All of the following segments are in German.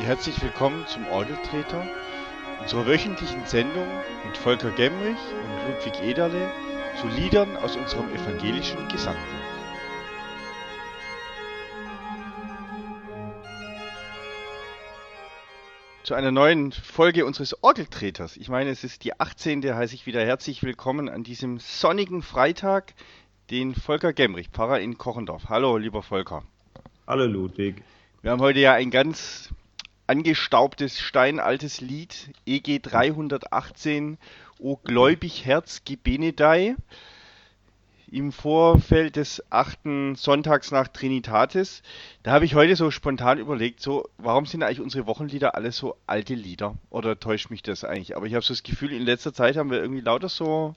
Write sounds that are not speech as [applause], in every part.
Herzlich willkommen zum Orgeltreter, unserer wöchentlichen Sendung mit Volker Gemrich und Ludwig Ederle zu Liedern aus unserem evangelischen Gesangbuch. Zu einer neuen Folge unseres Orgeltreters. Ich meine, es ist die 18. heiße ich wieder herzlich willkommen an diesem sonnigen Freitag, den Volker Gemrich, Pfarrer in Kochendorf. Hallo, lieber Volker. Hallo, Ludwig. Wir haben heute ja ein ganz angestaubtes, steinaltes Lied, EG 318, O gläubig Herz, Gebenedei, im Vorfeld des achten Sonntags nach Trinitatis. Da habe ich heute so spontan überlegt, so, warum sind eigentlich unsere Wochenlieder alle so alte Lieder? Oder täuscht mich das eigentlich? Aber ich habe so das Gefühl, in letzter Zeit haben wir irgendwie lauter so,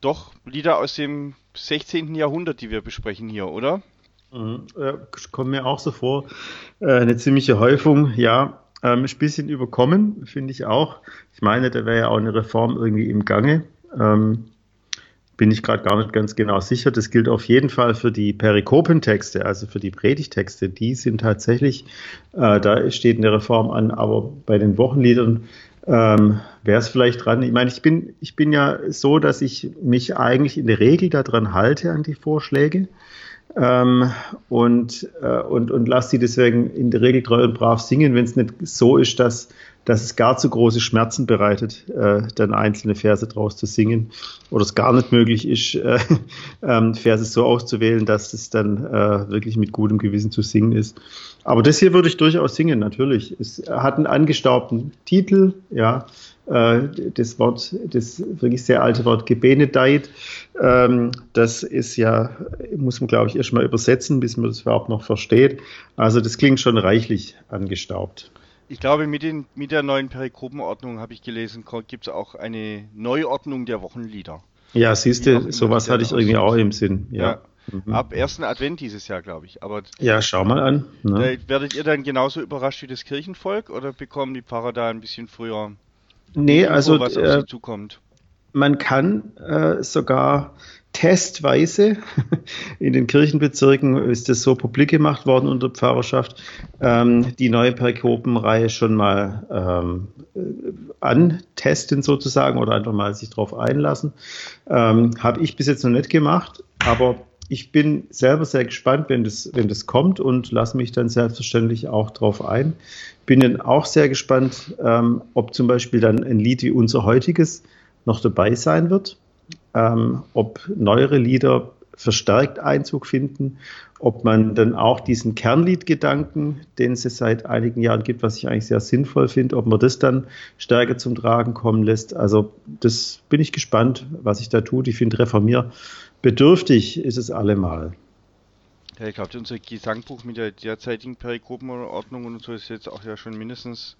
doch, Lieder aus dem 16. Jahrhundert, die wir besprechen hier, oder? Mhm. Ja, kommt mir auch so vor. Äh, eine ziemliche Häufung, ja. Ähm, ein bisschen überkommen, finde ich auch. Ich meine, da wäre ja auch eine Reform irgendwie im Gange. Ähm, bin ich gerade gar nicht ganz genau sicher. Das gilt auf jeden Fall für die Perikopentexte, also für die Predigtexte. Die sind tatsächlich, äh, da steht eine Reform an, aber bei den Wochenliedern ähm, wäre es vielleicht dran. Ich meine, ich bin, ich bin ja so, dass ich mich eigentlich in der Regel daran halte an die Vorschläge ähm, und, äh, und, und lasse sie deswegen in der Regel treu und brav singen, wenn es nicht so ist, dass, dass es gar zu große Schmerzen bereitet, äh, dann einzelne Verse draus zu singen oder es gar nicht möglich ist, [laughs] äh, äh, Verse so auszuwählen, dass es dann äh, wirklich mit gutem Gewissen zu singen ist. Aber das hier würde ich durchaus singen, natürlich. Es hat einen angestaubten Titel, ja, das Wort, das wirklich sehr alte Wort gebenedeit, ähm, das ist ja, muss man glaube ich erstmal übersetzen, bis man das überhaupt noch versteht. Also das klingt schon reichlich angestaubt. Ich glaube, mit, den, mit der neuen Perikopenordnung habe ich gelesen, gibt es auch eine Neuordnung der Wochenlieder. Ja, siehst du, sowas hatte ich irgendwie auch im Sinn. Ja. ja. Mhm. Ab ersten Advent dieses Jahr, glaube ich. Aber ja, schau mal an. Ne? Werdet ihr dann genauso überrascht wie das Kirchenvolk oder bekommen die Pfarrer da ein bisschen früher Nee, Info, also was auf sie zukommt. man kann äh, sogar testweise [laughs] in den Kirchenbezirken ist das so publik gemacht worden unter Pfarrerschaft, ähm, die neue Perikopenreihe schon mal ähm, äh, antesten sozusagen oder einfach mal sich drauf einlassen. Ähm, Habe ich bis jetzt noch nicht gemacht, aber ich bin selber sehr gespannt, wenn das, wenn das kommt und lasse mich dann selbstverständlich auch drauf ein. Bin dann auch sehr gespannt, ähm, ob zum Beispiel dann ein Lied wie unser heutiges noch dabei sein wird, ähm, ob neuere Lieder verstärkt Einzug finden, ob man dann auch diesen Kernliedgedanken, den es seit einigen Jahren gibt, was ich eigentlich sehr sinnvoll finde, ob man das dann stärker zum Tragen kommen lässt. Also das bin ich gespannt, was sich da tut. Ich finde Reformier bedürftig ist es allemal. Ja, ich glaube, unser Gesangbuch mit der derzeitigen Perikopenordnung und so ist jetzt auch ja schon mindestens,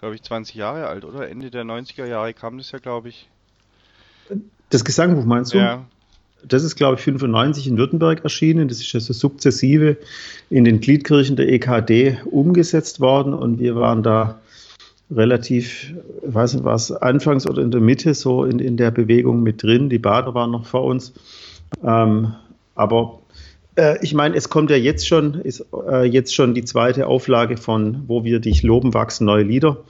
glaube ich, 20 Jahre alt, oder? Ende der 90er Jahre kam das ja, glaube ich. Das Gesangbuch meinst du? Ja. Das ist, glaube ich, 95 in Württemberg erschienen. Das ist also sukzessive in den Gliedkirchen der EKD umgesetzt worden und wir waren da relativ, ich weiß nicht was, anfangs oder in der Mitte so in, in der Bewegung mit drin. Die Bader waren noch vor uns. Ähm, aber äh, ich meine, es kommt ja jetzt schon, ist äh, jetzt schon die zweite Auflage von Wo wir dich loben, wachsen neue Lieder.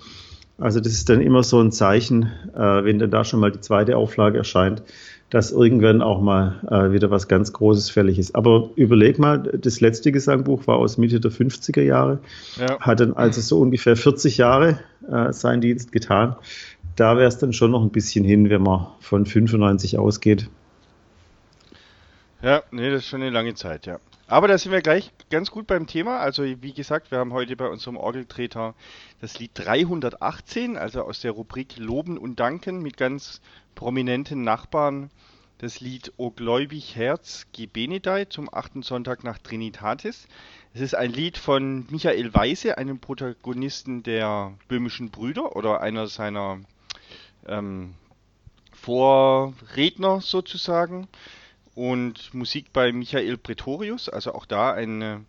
Also das ist dann immer so ein Zeichen, äh, wenn dann da schon mal die zweite Auflage erscheint, dass irgendwann auch mal äh, wieder was ganz Großes fällig ist. Aber überleg mal, das letzte Gesangbuch war aus Mitte der 50er Jahre, ja. hat dann also so ungefähr 40 Jahre äh, seinen Dienst getan. Da wäre es dann schon noch ein bisschen hin, wenn man von 95 ausgeht. Ja, nee, das ist schon eine lange Zeit, ja. Aber da sind wir gleich ganz gut beim Thema. Also wie gesagt, wir haben heute bei unserem Orgeltreter das Lied 318, also aus der Rubrik Loben und Danken mit ganz prominenten Nachbarn. Das Lied O gläubig Herz Gebenedei zum achten Sonntag nach Trinitatis. Es ist ein Lied von Michael Weise, einem Protagonisten der Böhmischen Brüder oder einer seiner ähm, Vorredner sozusagen und Musik bei Michael Pretorius, also auch da ein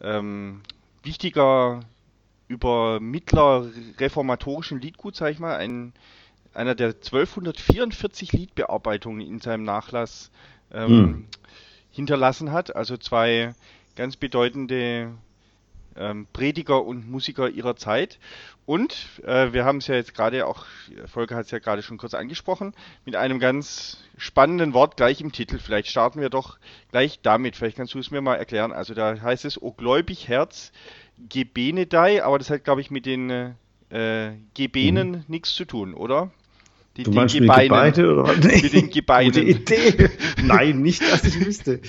ähm, wichtiger Übermittler reformatorischen Liedgut, sag ich mal, ein, einer der 1244 Liedbearbeitungen in seinem Nachlass ähm, hm. hinterlassen hat. Also zwei ganz bedeutende ähm, Prediger und Musiker ihrer Zeit. Und äh, wir haben es ja jetzt gerade auch, Volker hat es ja gerade schon kurz angesprochen, mit einem ganz spannenden Wort gleich im Titel. Vielleicht starten wir doch gleich damit. Vielleicht kannst du es mir mal erklären. Also da heißt es, O gläubig Herz, Gebenedei, aber das hat, glaube ich, mit den äh, Gebenen mhm. nichts zu tun, oder? Die, du meinst mit Gebeine oder was? Nee. Mit den Gebeinen. Gute Idee. [laughs] Nein, nicht, dass ich wüsste.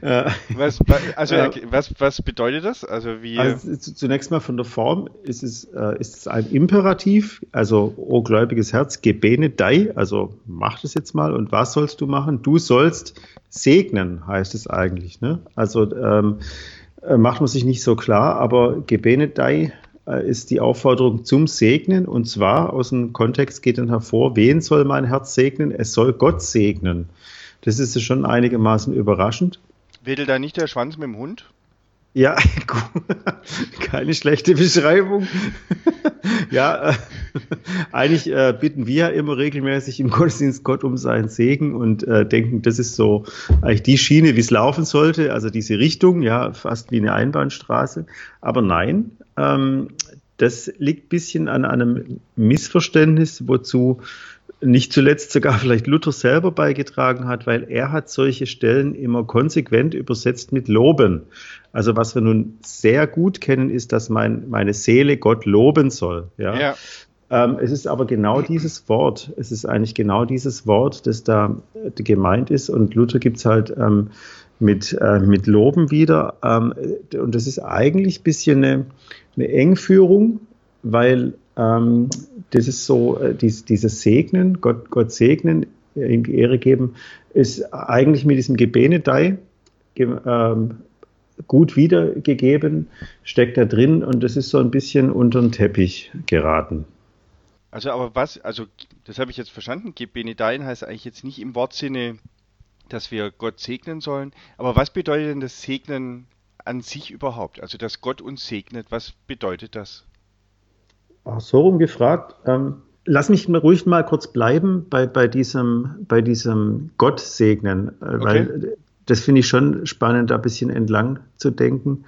[laughs] was, also, was, was bedeutet das? Also, wie. Also, zunächst mal von der Form ist es, äh, ist es ein Imperativ, also, o gläubiges Herz, gebene dei, also mach das jetzt mal. Und was sollst du machen? Du sollst segnen, heißt es eigentlich. Ne? Also, ähm, äh, macht man sich nicht so klar, aber gebene dei ist die Aufforderung zum Segnen. Und zwar aus dem Kontext geht dann hervor, wen soll mein Herz segnen? Es soll Gott segnen. Das ist schon einigermaßen überraschend. Wedelt da nicht der Schwanz mit dem Hund? Ja, [laughs] keine schlechte Beschreibung. [laughs] ja, äh, eigentlich äh, bitten wir immer regelmäßig im Gottesdienst Gott um seinen Segen und äh, denken, das ist so eigentlich die Schiene, wie es laufen sollte, also diese Richtung, ja, fast wie eine Einbahnstraße. Aber nein, ähm, das liegt bisschen an einem Missverständnis, wozu nicht zuletzt sogar vielleicht Luther selber beigetragen hat, weil er hat solche Stellen immer konsequent übersetzt mit loben. Also was wir nun sehr gut kennen, ist, dass mein, meine Seele Gott loben soll. Ja. ja. Ähm, es ist aber genau dieses Wort. Es ist eigentlich genau dieses Wort, das da äh, gemeint ist. Und Luther gibt es halt ähm, mit, äh, mit Loben wieder. Ähm, und das ist eigentlich ein bisschen eine, eine Engführung, weil ähm, das ist so, äh, dies, dieses Segnen, Gott, Gott segnen, ihm die Ehre geben, ist eigentlich mit diesem Gebenedei ähm, gut wiedergegeben, steckt da drin und das ist so ein bisschen unter den Teppich geraten. Also aber was, also das habe ich jetzt verstanden, Gebenedeien heißt eigentlich jetzt nicht im Wortsinne, dass wir Gott segnen sollen, aber was bedeutet denn das Segnen an sich überhaupt? Also dass Gott uns segnet, was bedeutet das? Ach, so rum gefragt. Ähm, lass mich mal ruhig mal kurz bleiben bei, bei diesem, bei diesem Gott segnen, äh, okay. weil das finde ich schon spannend, da ein bisschen entlang zu denken.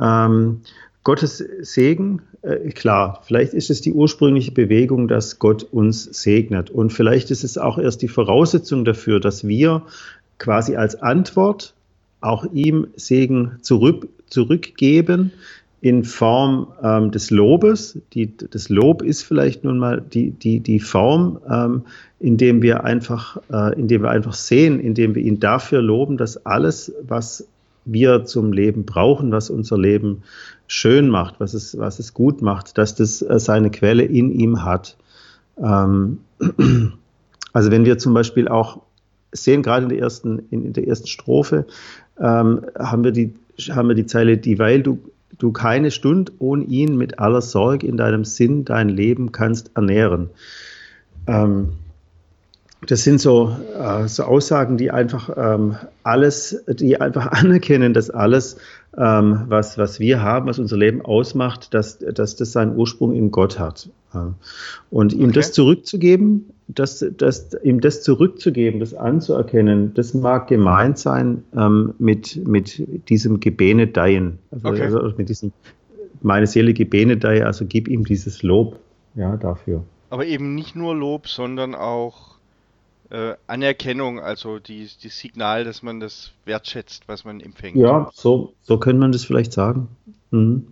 Ähm, Gottes Segen, äh, klar, vielleicht ist es die ursprüngliche Bewegung, dass Gott uns segnet. Und vielleicht ist es auch erst die Voraussetzung dafür, dass wir quasi als Antwort auch ihm Segen zurück, zurückgeben, in Form ähm, des Lobes. Die, das Lob ist vielleicht nun mal die, die, die Form, ähm, indem wir einfach, äh, indem wir einfach sehen, indem wir ihn dafür loben, dass alles, was wir zum Leben brauchen, was unser Leben schön macht, was es, was es gut macht, dass das äh, seine Quelle in ihm hat. Ähm, also wenn wir zum Beispiel auch sehen, gerade in der ersten, in, in der ersten Strophe, ähm, haben wir die, haben wir die Zeile, dieweil du du keine Stunde ohne ihn mit aller Sorge in deinem Sinn dein Leben kannst ernähren. Ähm, das sind so, äh, so, Aussagen, die einfach ähm, alles, die einfach [laughs] anerkennen, dass alles, ähm, was, was wir haben, was unser Leben ausmacht, dass, dass das seinen Ursprung in Gott hat. Und ihm okay. das zurückzugeben, das, das, ihm das zurückzugeben, das anzuerkennen, das mag gemeint sein ähm, mit, mit diesem Gebenedeien. Also, okay. also mit diesem, meine Seele Gebenedei, also gib ihm dieses Lob ja, dafür. Aber eben nicht nur Lob, sondern auch äh, Anerkennung, also die, die Signal, dass man das wertschätzt, was man empfängt. Ja, so, so könnte man das vielleicht sagen. Mhm.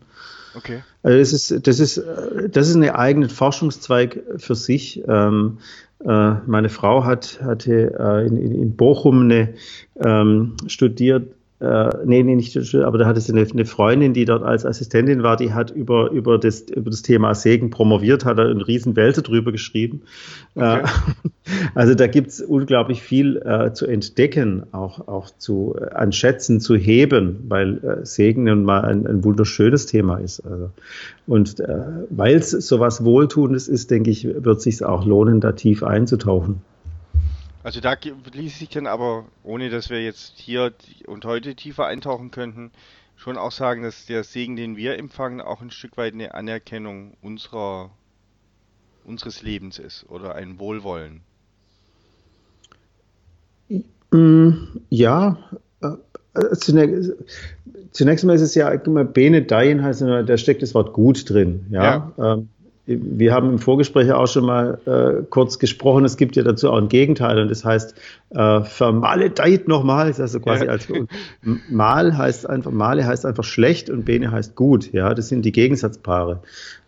Okay. Also das ist, das ist, das ist ein eigener Forschungszweig für sich. Ähm, äh, meine Frau hat, hatte äh, in, in Bochum eine, ähm, studiert äh, nee, nee, nicht, aber da hatte sie eine, eine, Freundin, die dort als Assistentin war, die hat über, über, das, über das Thema Segen promoviert, hat da einen riesen Wälzer drüber geschrieben. Okay. Äh, [laughs] also da gibt's unglaublich viel äh, zu entdecken, auch, auch zu äh, an Schätzen zu heben, weil äh, Segen nun mal ein, ein wunderschönes Thema ist. Also. Und äh, weil es sowas Wohltuendes ist, denke ich, wird es sich auch lohnen, da tief einzutauchen. Also da ließ sich dann aber, ohne dass wir jetzt hier und heute tiefer eintauchen könnten, schon auch sagen, dass der Segen, den wir empfangen, auch ein Stück weit eine Anerkennung unserer, unseres Lebens ist oder ein Wohlwollen. Mm, ja, äh, äh, zunächst, zunächst mal ist es ja immer Benedeien heißt, da steckt das Wort gut drin. Ja. ja. Wir haben im Vorgespräch auch schon mal äh, kurz gesprochen, es gibt ja dazu auch ein Gegenteil und das heißt äh, vermaledeit nochmal, ist also quasi ja. als mal heißt einfach, male heißt einfach schlecht und bene heißt gut, ja, das sind die Gegensatzpaare.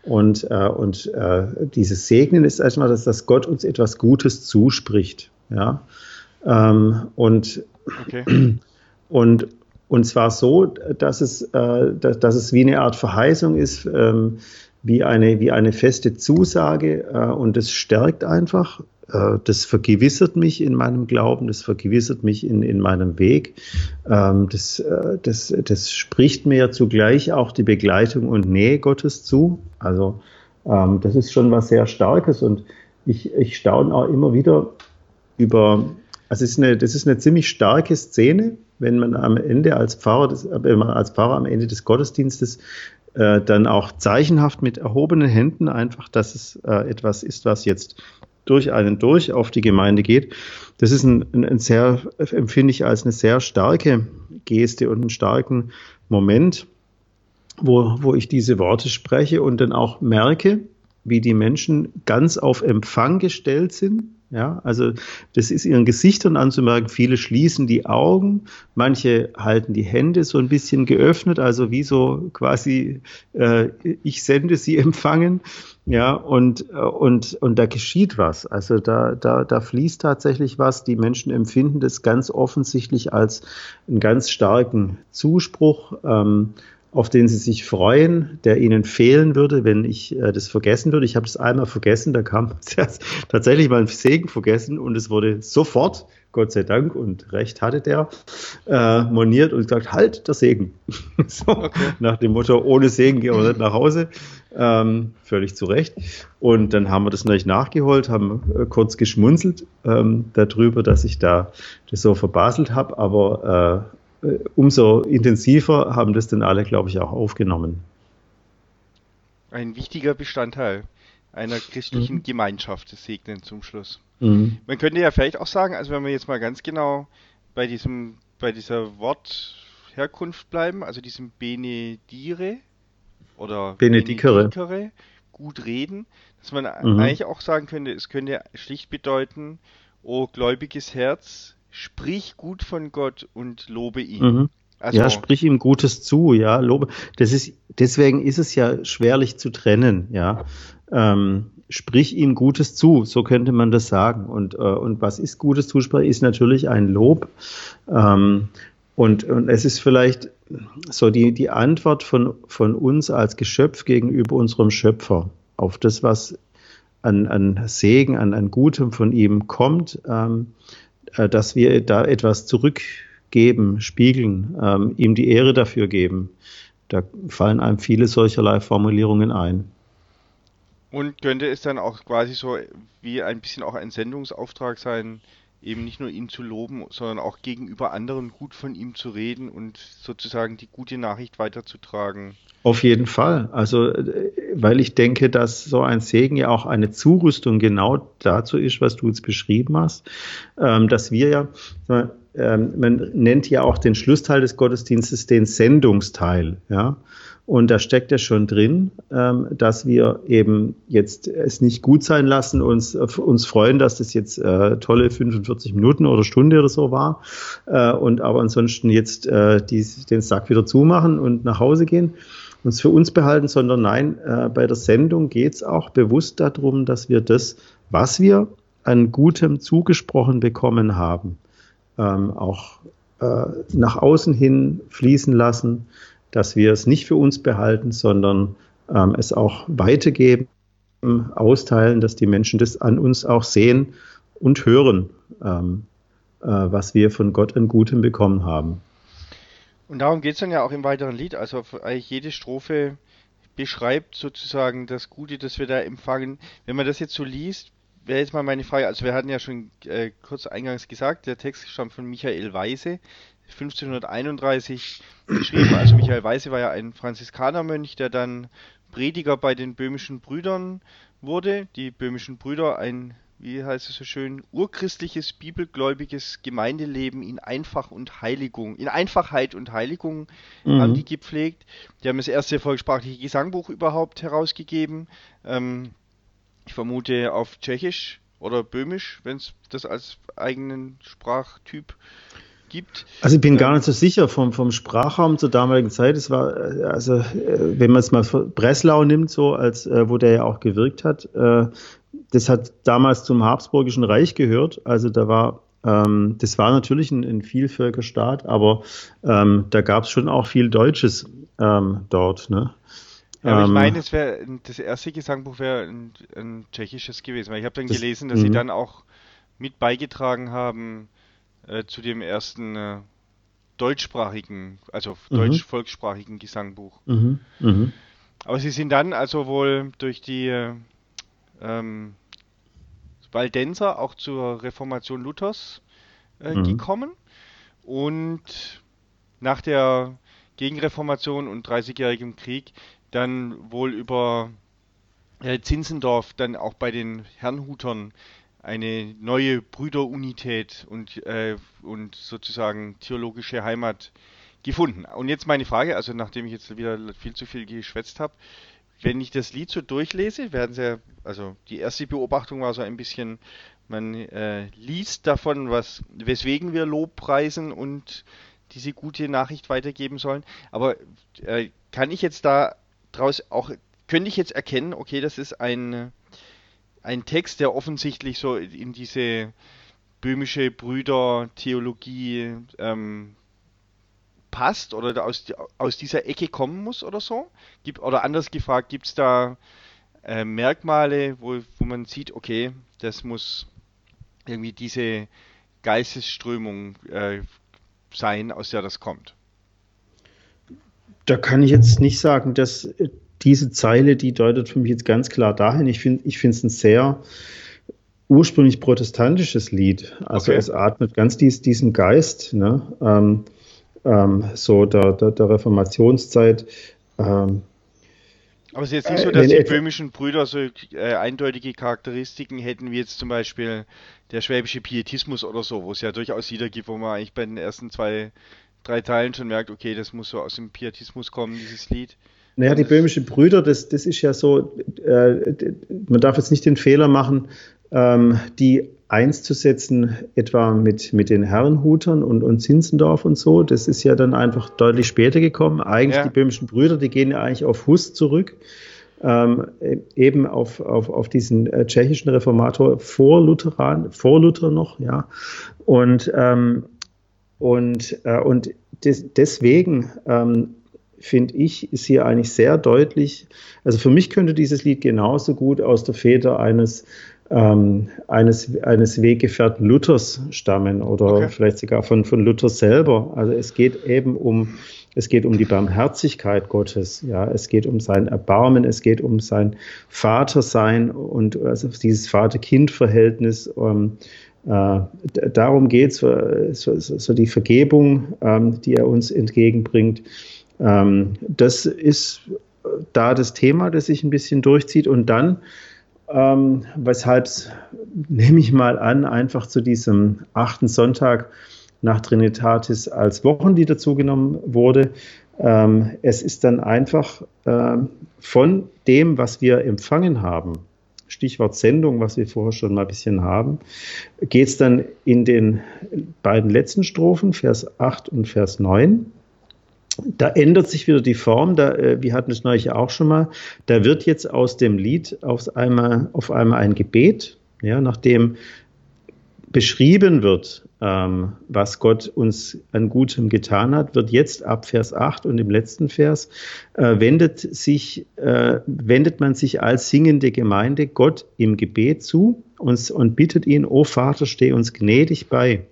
Und, äh, und äh, dieses Segnen ist erstmal, dass, dass Gott uns etwas Gutes zuspricht, ja. Ähm, und, okay. [clears throat] und, und zwar so, dass es, äh, dass, dass es wie eine Art Verheißung ist, ähm, wie eine, wie eine feste Zusage äh, und das stärkt einfach, äh, das vergewissert mich in meinem Glauben, das vergewissert mich in, in meinem Weg, ähm, das, äh, das, das spricht mir zugleich auch die Begleitung und Nähe Gottes zu. Also ähm, das ist schon was sehr Starkes und ich, ich staune auch immer wieder über, also es ist eine, das ist eine ziemlich starke Szene, wenn man am Ende als Pfarrer, des, wenn man als Pfarrer am Ende des Gottesdienstes äh, dann auch zeichenhaft mit erhobenen Händen einfach, dass es äh, etwas ist, was jetzt durch einen durch auf die Gemeinde geht. Das ist ein, ein, ein sehr, empfinde ich als eine sehr starke Geste und einen starken Moment, wo, wo ich diese Worte spreche und dann auch merke, wie die Menschen ganz auf Empfang gestellt sind ja, also das ist ihren Gesichtern anzumerken. Viele schließen die Augen, manche halten die Hände so ein bisschen geöffnet, also wie so quasi äh, ich sende sie [laughs] empfangen. Ja, und, und, und da geschieht was. Also da, da, da fließt tatsächlich was. Die Menschen empfinden das ganz offensichtlich als einen ganz starken Zuspruch. Ähm, auf den sie sich freuen, der ihnen fehlen würde, wenn ich äh, das vergessen würde. Ich habe das einmal vergessen, da kam [laughs] tatsächlich mal ein Segen vergessen und es wurde sofort, Gott sei Dank und recht hatte der, äh, moniert und gesagt, halt der Segen. [laughs] so, okay. Nach dem Motto, ohne Segen gehen wir nicht nach Hause. Ähm, völlig zu Recht. Und dann haben wir das natürlich nachgeholt, haben äh, kurz geschmunzelt ähm, darüber, dass ich da das so verbaselt habe, aber äh, umso intensiver haben das dann alle, glaube ich, auch aufgenommen. Ein wichtiger Bestandteil einer christlichen mhm. Gemeinschaft, das Segnen zum Schluss. Mhm. Man könnte ja vielleicht auch sagen, also wenn wir jetzt mal ganz genau bei diesem, bei dieser Wortherkunft bleiben, also diesem Benedire oder Benedikere, Benedikere gut reden, dass man mhm. eigentlich auch sagen könnte, es könnte schlicht bedeuten, o gläubiges Herz, sprich gut von Gott und lobe ihn. Mhm. Also, ja, sprich ihm Gutes zu, ja, lobe. Das ist, deswegen ist es ja schwerlich zu trennen, ja. Ähm, sprich ihm Gutes zu, so könnte man das sagen. Und, äh, und was ist Gutes zusprechen, ist natürlich ein Lob. Ähm, und, und es ist vielleicht so die, die Antwort von, von uns als Geschöpf gegenüber unserem Schöpfer auf das, was an, an Segen, an, an Gutem von ihm kommt. Ähm, äh, dass wir da etwas zurückgeben, spiegeln, ähm, ihm die Ehre dafür geben. Da fallen einem viele solcherlei Formulierungen ein. Und könnte es dann auch quasi so wie ein bisschen auch ein Sendungsauftrag sein, eben nicht nur ihn zu loben, sondern auch gegenüber anderen gut von ihm zu reden und sozusagen die gute Nachricht weiterzutragen. Auf jeden Fall. Also, äh, weil ich denke, dass so ein Segen ja auch eine Zurüstung genau dazu ist, was du jetzt beschrieben hast, ähm, dass wir ja, ähm, man nennt ja auch den Schlussteil des Gottesdienstes den Sendungsteil, ja. Und da steckt ja schon drin, ähm, dass wir eben jetzt es nicht gut sein lassen, uns, uns freuen, dass das jetzt äh, tolle 45 Minuten oder Stunde oder so war. Äh, und aber ansonsten jetzt äh, den Sack wieder zumachen und nach Hause gehen, uns für uns behalten, sondern nein, äh, bei der Sendung geht es auch bewusst darum, dass wir das, was wir an Gutem zugesprochen bekommen haben, ähm, auch äh, nach außen hin fließen lassen dass wir es nicht für uns behalten, sondern ähm, es auch weitergeben, austeilen, dass die Menschen das an uns auch sehen und hören, ähm, äh, was wir von Gott an Gutem bekommen haben. Und darum geht es dann ja auch im weiteren Lied. Also eigentlich jede Strophe beschreibt sozusagen das Gute, das wir da empfangen. Wenn man das jetzt so liest, wäre jetzt mal meine Frage, also wir hatten ja schon äh, kurz eingangs gesagt, der Text stammt von Michael Weise, 1531 geschrieben. Also Michael Weise war ja ein Franziskanermönch, der dann Prediger bei den böhmischen Brüdern wurde. Die böhmischen Brüder, ein wie heißt es so schön, urchristliches, bibelgläubiges Gemeindeleben in Einfach und Heiligung, in Einfachheit und Heiligung mhm. haben die gepflegt. Die haben das erste volkssprachliche Gesangbuch überhaupt herausgegeben. Ähm, ich vermute auf Tschechisch oder Böhmisch, wenn es das als eigenen Sprachtyp gibt. Also ich bin ähm, gar nicht so sicher vom, vom Sprachraum zur damaligen Zeit. Es war, äh, also äh, wenn man es mal Breslau nimmt, so als äh, wo der ja auch gewirkt hat, das hat damals zum Habsburgischen Reich gehört. Also da war ähm, das war natürlich ein, ein Vielvölkerstaat, aber ähm, da gab es schon auch viel Deutsches ähm, dort. Ne? Ja, aber ich ähm, meine, es wäre das erste Gesangbuch wäre ein, ein, tschechisches gewesen. Weil ich habe dann gelesen, dass sie mhm. dann auch mit beigetragen haben äh, zu dem ersten äh, deutschsprachigen, also mhm. deutsch-volkssprachigen Gesangbuch. Mhm. Mhm. Aber sie sind dann also wohl durch die äh, ähm, Waldenser auch zur Reformation Luthers äh, mhm. gekommen und nach der Gegenreformation und 30-jährigem Krieg dann wohl über äh, Zinzendorf dann auch bei den Herrnhutern eine neue Brüderunität und, äh, und sozusagen theologische Heimat gefunden. Und jetzt meine Frage, also nachdem ich jetzt wieder viel zu viel geschwätzt habe, wenn ich das Lied so durchlese, werden sie, also die erste Beobachtung war so ein bisschen, man äh, liest davon, was, weswegen wir Lob preisen und diese gute Nachricht weitergeben sollen. Aber äh, kann ich jetzt da draus auch, könnte ich jetzt erkennen, okay, das ist ein, ein Text, der offensichtlich so in diese böhmische Brüder-Theologie ähm, passt oder aus, aus dieser Ecke kommen muss oder so? Gibt, oder anders gefragt, gibt es da äh, Merkmale, wo, wo man sieht, okay, das muss irgendwie diese Geistesströmung äh, sein, aus der das kommt? Da kann ich jetzt nicht sagen, dass diese Zeile, die deutet für mich jetzt ganz klar dahin. Ich finde ich finde es ein sehr ursprünglich protestantisches Lied. Also okay. es atmet ganz dies, diesen Geist, ne? ähm, ähm, so der, der, der Reformationszeit. Ähm, aber es ist jetzt nicht so, dass die böhmischen Brüder so äh, eindeutige Charakteristiken hätten, wie jetzt zum Beispiel der schwäbische Pietismus oder so, wo es ja durchaus wieder gibt, wo man eigentlich bei den ersten zwei, drei Teilen schon merkt, okay, das muss so aus dem Pietismus kommen, dieses Lied. Naja, die böhmischen Brüder, das, das ist ja so, äh, man darf jetzt nicht den Fehler machen, ähm, die einzusetzen, etwa mit, mit den Herrenhutern und, und Zinzendorf und so. Das ist ja dann einfach deutlich später gekommen. Eigentlich ja. die böhmischen Brüder, die gehen ja eigentlich auf Hus zurück. Ähm, eben auf, auf, auf diesen äh, tschechischen Reformator vor Lutheran, vor Luther noch, ja. Und, ähm, und, äh, und des, deswegen ähm, finde ich, ist hier eigentlich sehr deutlich. Also für mich könnte dieses Lied genauso gut aus der Feder eines, ähm, eines, eines Weggefährten Luthers stammen oder okay. vielleicht sogar von, von Luther selber. Also es geht eben um, es geht um die Barmherzigkeit Gottes, ja, es geht um sein Erbarmen, es geht um sein Vatersein und also dieses Vater-Kind-Verhältnis. Ähm, äh, darum geht es, so, so, so, die Vergebung, ähm, die er uns entgegenbringt. Ähm, das ist da das Thema, das sich ein bisschen durchzieht. Und dann, ähm, weshalb es, [laughs] nehme ich mal an, einfach zu diesem achten Sonntag nach Trinitatis als Wochenlied dazugenommen wurde. Ähm, es ist dann einfach äh, von dem, was wir empfangen haben, Stichwort Sendung, was wir vorher schon mal ein bisschen haben, geht es dann in den beiden letzten Strophen, Vers 8 und Vers 9 da ändert sich wieder die Form, da, äh, wir hatten es neulich auch schon mal, da wird jetzt aus dem Lied auf einmal, auf einmal ein Gebet, ja, nachdem beschrieben wird, ähm, was Gott uns an Gutem getan hat, wird jetzt ab Vers 8 und im letzten Vers äh, wendet, sich, äh, wendet man sich als singende Gemeinde Gott im Gebet zu und, und bittet ihn, O Vater, steh uns gnädig bei,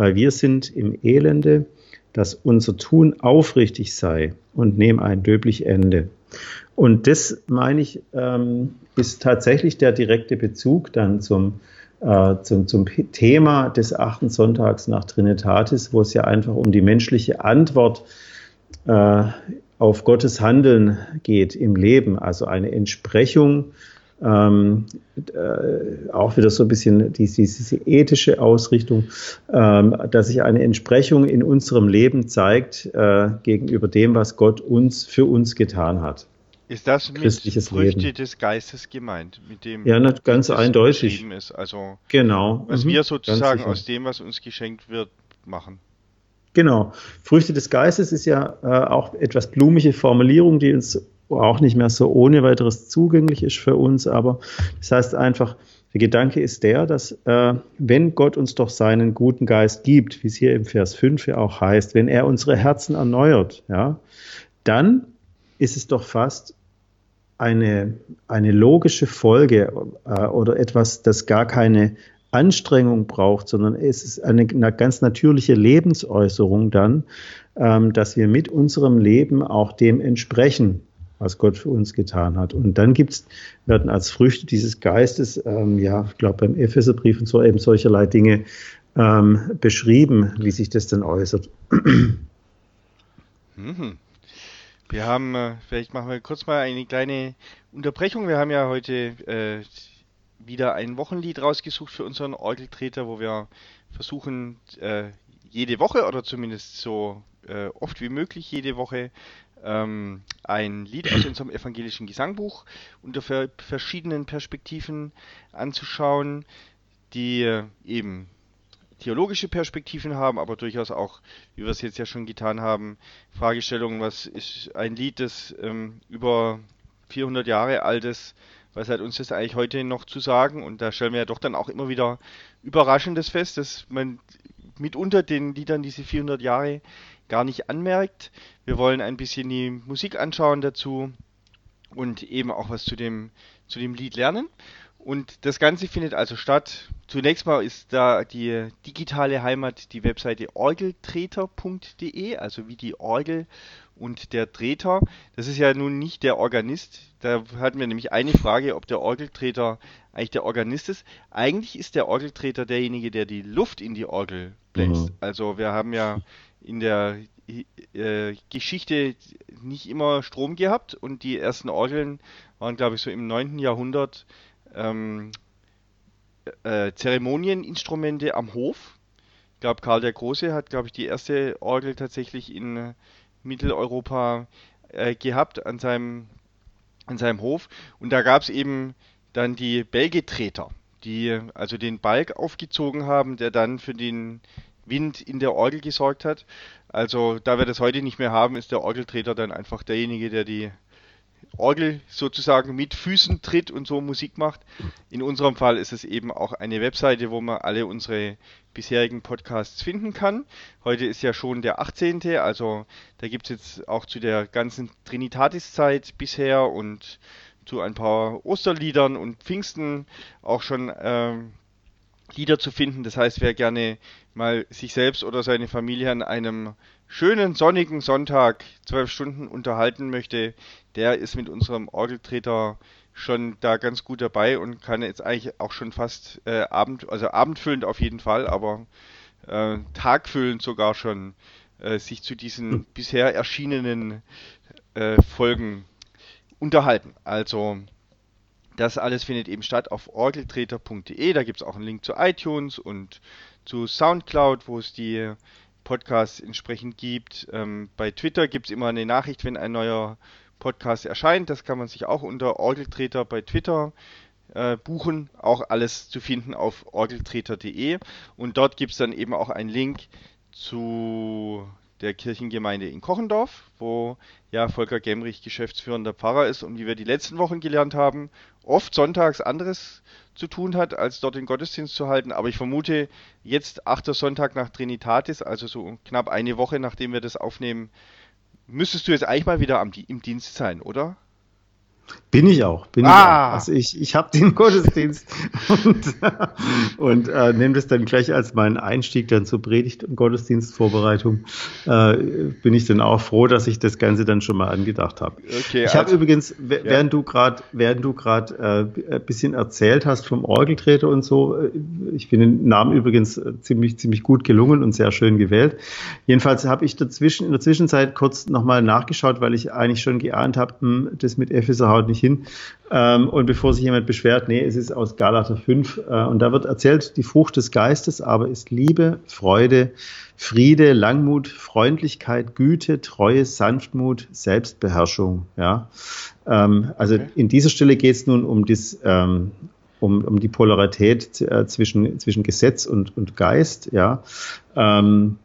weil wir sind im Elende dass unser Tun aufrichtig sei und nehme ein löblich Ende. Und das, meine ich, ähm, ist tatsächlich der direkte Bezug dann zum, äh, zum, zum Thema des achten Sonntags nach Trinitatis, wo es ja einfach um die menschliche Antwort äh, auf Gottes Handeln geht im Leben, also eine Entsprechung ähm, äh, auch wieder so ein bisschen diese, diese ethische Ausrichtung, ähm, dass sich eine Entsprechung in unserem Leben zeigt äh, gegenüber dem, was Gott uns für uns getan hat. Ist das mit Christliches Früchte Leben. des Geistes gemeint, mit dem Ja, nicht ganz eindeutig. ist? Also Genau. was Mhm, wir sozusagen aus dem, was uns geschenkt wird, machen. Genau. Früchte des Geistes ist ja äh, auch etwas blumige Formulierung, die uns auch nicht mehr so ohne weiteres zugänglich ist für uns. Aber das heißt einfach, der Gedanke ist der, dass äh, wenn Gott uns doch seinen guten Geist gibt, wie es hier im Vers 5 ja auch heißt, wenn er unsere Herzen erneuert, ja, dann ist es doch fast eine, eine logische Folge äh, oder etwas, das gar keine Anstrengung braucht, sondern es ist eine, eine ganz natürliche Lebensäußerung dann, ähm, dass wir mit unserem Leben auch dem entsprechen, was Gott für uns getan hat. Und dann gibt's, werden als Früchte dieses Geistes, ähm, ja, ich glaube beim Epheserbrief und so eben solcherlei Dinge ähm, beschrieben, wie sich das dann äußert. [clears throat] Mhm. Wir haben, äh, vielleicht machen wir kurz mal eine kleine Unterbrechung. Wir haben ja heute äh, wieder ein Wochenlied rausgesucht für unseren Orgeltreter, wo wir versuchen, äh, jede Woche oder zumindest so äh, oft wie möglich jede Woche ähm, ein Lied aus unserem evangelischen Gesangbuch unter ver verschiedenen Perspektiven anzuschauen, die äh, eben theologische Perspektiven haben, aber durchaus auch, wie wir es jetzt ja schon getan haben, Fragestellungen, was ist ein Lied, das ähm, über 400 Jahre alt ist, was hat uns das eigentlich heute noch zu sagen? Und da stellen wir ja doch dann auch immer wieder Überraschendes fest, dass man mitunter den Liedern diese 400 Jahre gar nicht anmerkt. Wir wollen ein bisschen die Musik anschauen dazu und eben auch was zu dem, zu dem Lied lernen. Und das Ganze findet also statt. Zunächst mal ist da die digitale Heimat die Webseite orgeltreter.de, also wie die Orgel und der Treter. Das ist ja nun nicht der Organist. Da hatten wir nämlich eine Frage, ob der Orgeltreter eigentlich der Organist ist. Eigentlich ist der Orgeltreter derjenige, der die Luft in die Orgel bläst. Mhm. Also wir haben ja in der äh, Geschichte nicht immer Strom gehabt und die ersten Orgeln waren, glaube ich, so im 9. Jahrhundert ähm, äh, Zeremonieninstrumente am Hof. Ich glaube, Karl der Große hat, glaube ich, die erste Orgel tatsächlich in Mitteleuropa äh, gehabt an seinem, an seinem Hof. Und da gab es eben dann die Belgetreter, die also den Balg aufgezogen haben, der dann für den Wind in der Orgel gesorgt hat. Also da wir das heute nicht mehr haben, ist der Orgeltreter dann einfach derjenige, der die Orgel sozusagen mit Füßen tritt und so Musik macht. In unserem Fall ist es eben auch eine Webseite, wo man alle unsere bisherigen Podcasts finden kann. Heute ist ja schon der 18., also da gibt es jetzt auch zu der ganzen Trinitatis-Zeit bisher und zu ein paar Osterliedern und Pfingsten auch schon ähm, Lieder zu finden. Das heißt, wer gerne mal sich selbst oder seine Familie an einem schönen sonnigen Sonntag zwölf Stunden unterhalten möchte, der ist mit unserem Orgeltreter schon da ganz gut dabei und kann jetzt eigentlich auch schon fast äh, Abend, also abendfüllend auf jeden Fall, aber äh, tagfüllend sogar schon äh, sich zu diesen Hm. bisher erschienenen äh, Folgen unterhalten. Also das alles findet eben statt auf orgeltreter.de. Da gibt es auch einen Link zu iTunes und zu Soundcloud, wo es die Podcasts entsprechend gibt. Ähm, bei Twitter gibt es immer eine Nachricht, wenn ein neuer Podcast erscheint. Das kann man sich auch unter Orgeltreter bei Twitter äh, buchen. Auch alles zu finden auf orgeltreter.de. Und dort gibt es dann eben auch einen Link zu der Kirchengemeinde in Kochendorf, wo ja Volker Gemrich geschäftsführender Pfarrer ist und wie wir die letzten Wochen gelernt haben, oft sonntags anderes zu tun hat, als dort den Gottesdienst zu halten. Aber ich vermute, jetzt achter Sonntag nach Trinitatis, also so knapp eine Woche nachdem wir das aufnehmen, müsstest du jetzt eigentlich mal wieder am, im Dienst sein, oder? Bin ich auch, bin ich Ah. auch. Also ich, ich habe den [laughs] Gottesdienst und, und äh, nehme das dann gleich als meinen Einstieg dann zur Predigt- und Gottesdienstvorbereitung. Äh, bin ich dann auch froh, dass ich das Ganze dann schon mal angedacht habe. Okay, Ich habe also- übrigens, während du gerade, während du gerade äh, ein bisschen erzählt hast vom Orgeltreter und so, äh, ich finde den Namen übrigens äh, ziemlich ziemlich gut gelungen und sehr schön gewählt. Jedenfalls habe ich dazwischen in der Zwischenzeit kurz nochmal nachgeschaut, weil ich eigentlich schon geahnt habe, hm, das mit Epheser haut nicht hin. Ähm, und bevor sich jemand beschwert, nee, es ist aus Galater 5. Äh, und da wird erzählt, die Frucht des Geistes aber ist Liebe, Freude, Friede, Langmut, Freundlichkeit, Güte, Treue, Sanftmut, Selbstbeherrschung. Ja? Ähm, also okay. in dieser Stelle geht es nun um, das, ähm, um, um die Polarität äh, zwischen, zwischen Gesetz und, und Geist. Ja? Ähm,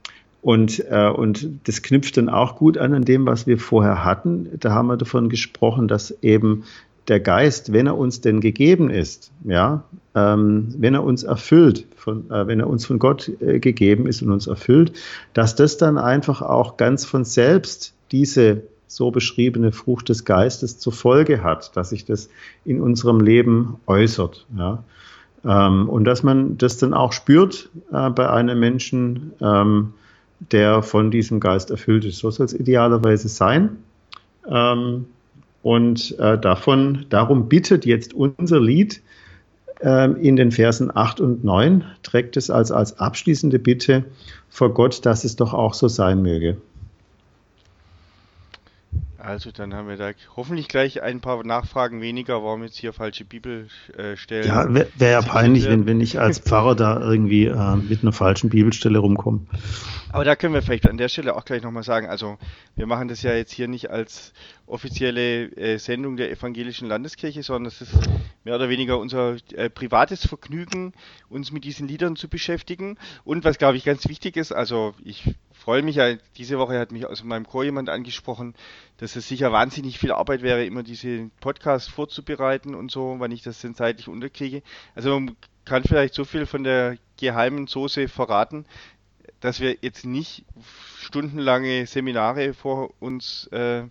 und, äh, und das knüpft dann auch gut an an dem, was wir vorher hatten. Da haben wir davon gesprochen, dass eben der Geist, wenn er uns denn gegeben ist, ja, ähm, wenn er uns erfüllt, von, äh, wenn er uns von Gott äh, gegeben ist und uns erfüllt, dass das dann einfach auch ganz von selbst diese so beschriebene Frucht des Geistes zur Folge hat, dass sich das in unserem Leben äußert. Ja. Ähm, und dass man das dann auch spürt äh, bei einem Menschen, ähm, der von diesem Geist erfüllt ist. So soll es idealerweise sein. Ähm, und äh, davon, darum bittet jetzt unser Lied äh, in den Versen 8 und 9, trägt es als, als abschließende Bitte vor Gott, dass es doch auch so sein möge. Also dann haben wir da hoffentlich gleich ein paar Nachfragen weniger, warum jetzt hier falsche Bibelstellen. Ja, wäre wär ja peinlich, wenn, wenn ich als Pfarrer da irgendwie äh, mit einer falschen Bibelstelle rumkomme. Aber da können wir vielleicht an der Stelle auch gleich nochmal sagen, also wir machen das ja jetzt hier nicht als offizielle äh, Sendung der evangelischen Landeskirche, sondern es ist mehr oder weniger unser äh, privates Vergnügen, uns mit diesen Liedern zu beschäftigen. Und was, glaube ich, ganz wichtig ist, also ich freue mich ja, diese Woche hat mich aus meinem Chor jemand angesprochen, dass es sicher wahnsinnig viel Arbeit wäre, immer diese Podcasts vorzubereiten und so, wann ich das denn zeitlich unterkriege. Also man kann vielleicht so viel von der geheimen Soße verraten, dass wir jetzt nicht stundenlange Seminare vor uns äh,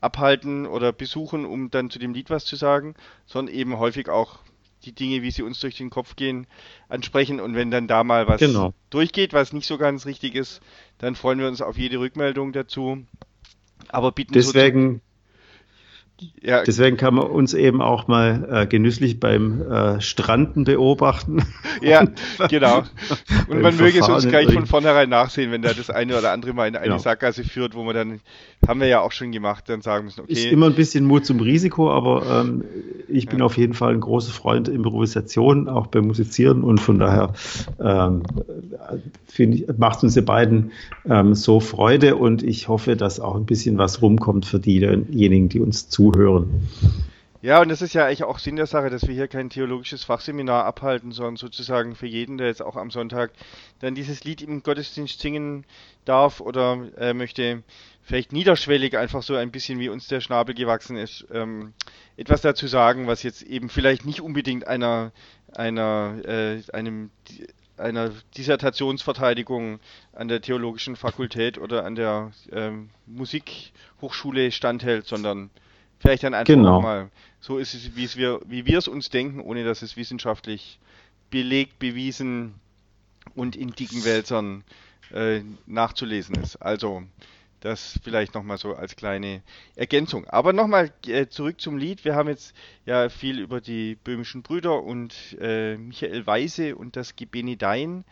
abhalten oder besuchen, um dann zu dem Lied was zu sagen, sondern eben häufig auch die Dinge, wie sie uns durch den Kopf gehen, ansprechen. Und wenn dann da mal was genau. durchgeht, was nicht so ganz richtig ist, dann freuen wir uns auf jede Rückmeldung dazu. Aber bitten Deswegen, ja. Deswegen kann man uns eben auch mal äh, genüsslich beim äh, Stranden beobachten. [laughs] Ja, genau. [laughs] Und man möge es uns gleich von vornherein nachsehen, wenn da das eine oder andere mal in eine genau. Sackgasse führt, wo man dann, haben wir ja auch schon gemacht, dann sagen müssen, okay. Ist immer ein bisschen Mut zum Risiko, aber ähm, ich bin ja. auf jeden Fall ein großer Freund Improvisation, auch beim Musizieren und von daher ähm, macht uns die beiden ähm, so Freude und ich hoffe, dass auch ein bisschen was rumkommt für diejenigen, die uns zuhören zuhören. Ja, und das ist ja eigentlich auch Sinn der Sache, dass wir hier kein theologisches Fachseminar abhalten, sondern sozusagen für jeden, der jetzt auch am Sonntag dann dieses Lied im Gottesdienst singen darf oder äh, möchte, vielleicht niederschwellig einfach so ein bisschen wie uns der Schnabel gewachsen ist, ähm, etwas dazu sagen, was jetzt eben vielleicht nicht unbedingt einer, einer, äh, einem, einer Dissertationsverteidigung an der theologischen Fakultät oder an der ähm, Musikhochschule standhält, sondern Vielleicht dann einfach genau. mal, so ist es, wie wir, wie wir es uns denken, ohne dass es wissenschaftlich belegt, bewiesen und in dicken Wälzern äh, nachzulesen ist. Also, das vielleicht nochmal so als kleine Ergänzung. Aber nochmal äh, zurück zum Lied. Wir haben jetzt ja viel über die böhmischen Brüder und äh, Michael Weise und das Gebenedein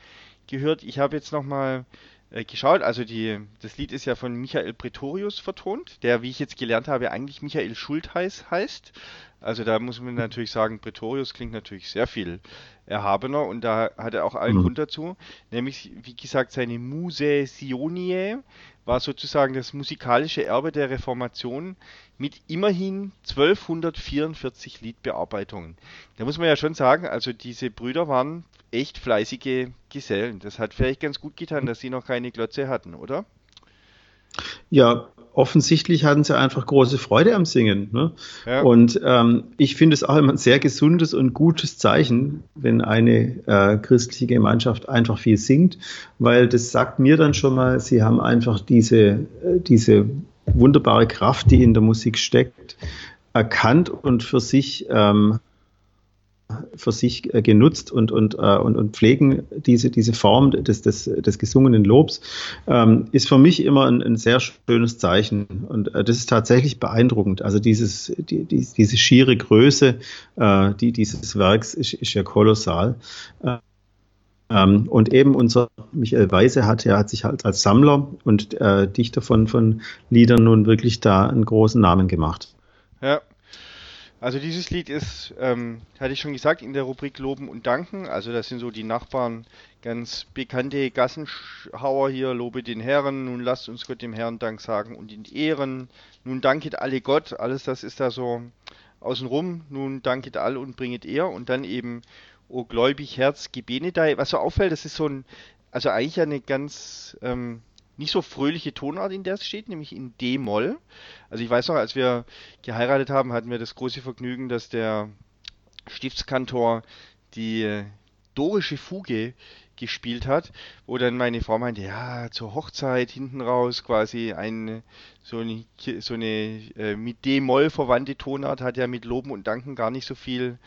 gehört. Ich habe jetzt nochmal äh, geschaut. Also die, das Lied ist ja von Michael Pretorius vertont, der, wie ich jetzt gelernt habe, eigentlich Michael Schultheiß heißt. Also da muss man natürlich sagen, Pretorius klingt natürlich sehr viel erhabener und da hat er auch allen mhm. Grund dazu. Nämlich, wie gesagt, seine Muse Sioniae war sozusagen das musikalische Erbe der Reformation mit immerhin 1244 Liedbearbeitungen. Da muss man ja schon sagen, also diese Brüder waren echt fleißige Gesellen. Das hat vielleicht ganz gut getan, dass sie noch keine Glotze hatten, oder? Ja, offensichtlich hatten sie einfach große Freude am Singen. Ne? Ja. Und ähm, ich finde es auch immer ein sehr gesundes und gutes Zeichen, wenn eine äh, christliche Gemeinschaft einfach viel singt, weil das sagt mir dann schon mal, sie haben einfach diese, äh, diese wunderbare Kraft, die in der Musik steckt, erkannt und für sich ähm, für sich äh, genutzt und, und, äh, und, und pflegen diese, diese Form des, des, des gesungenen Lobs, ähm, ist für mich immer ein, ein sehr schönes Zeichen. Und äh, das ist tatsächlich beeindruckend. Also dieses, die, die, diese schiere Größe äh, die, dieses Werks ist, ist ja kolossal. Ähm, und eben unser Michael Weise hat, er hat sich halt als Sammler und äh, Dichter von, von Liedern nun wirklich da einen großen Namen gemacht. Ja, Also dieses Lied ist, ähm, hatte ich schon gesagt, in der Rubrik Loben und Danken. Also das sind so die Nachbarn, ganz bekannte Gassenhauer hier, lobe den Herrn, nun lasst uns Gott dem Herrn Dank sagen und ihn ehren. Nun danket alle Gott, alles das ist da so außenrum, nun danket all und bringet er und dann eben O gläubig Herz, Gebenedei. Was so auffällt, das ist so ein, also eigentlich eine ganz ähm, nicht so fröhliche Tonart, in der es steht, nämlich in D-Moll. Also ich weiß noch, als wir geheiratet haben, hatten wir das große Vergnügen, dass der Stiftskantor die dorische Fuge gespielt hat, wo dann meine Frau meinte, ja, zur Hochzeit hinten raus quasi ein, so eine, so eine äh, mit D-Moll verwandte Tonart hat ja mit Loben und Danken gar nicht so viel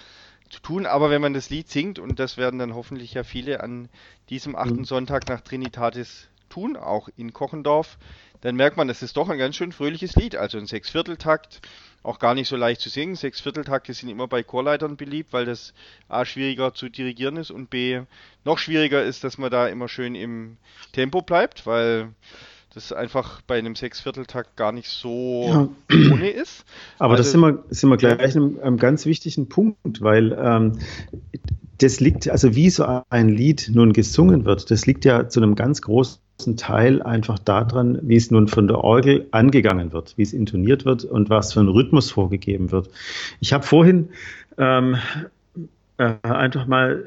zu tun, aber wenn man das Lied singt, und das werden dann hoffentlich ja viele an diesem achten mhm. Sonntag nach Trinitatis tun, auch in Kochendorf, dann merkt man, das ist doch ein ganz schön fröhliches Lied. Also ein Sechsvierteltakt, auch gar nicht so leicht zu singen. Sechsvierteltakte sind immer bei Chorleitern beliebt, weil das A schwieriger zu dirigieren ist und B noch schwieriger ist, dass man da immer schön im Tempo bleibt, weil das einfach bei einem Sechsvierteltakt gar nicht so ja. ohne ist. Aber also, das sind wir, sind wir gleich einem, einem ganz wichtigen Punkt, weil ähm, das liegt, also wie so ein Lied nun gesungen wird, das liegt ja zu einem ganz großen Teil einfach daran, wie es nun von der Orgel angegangen wird, wie es intoniert wird und was für ein Rhythmus vorgegeben wird. Ich habe vorhin ähm, äh, einfach mal,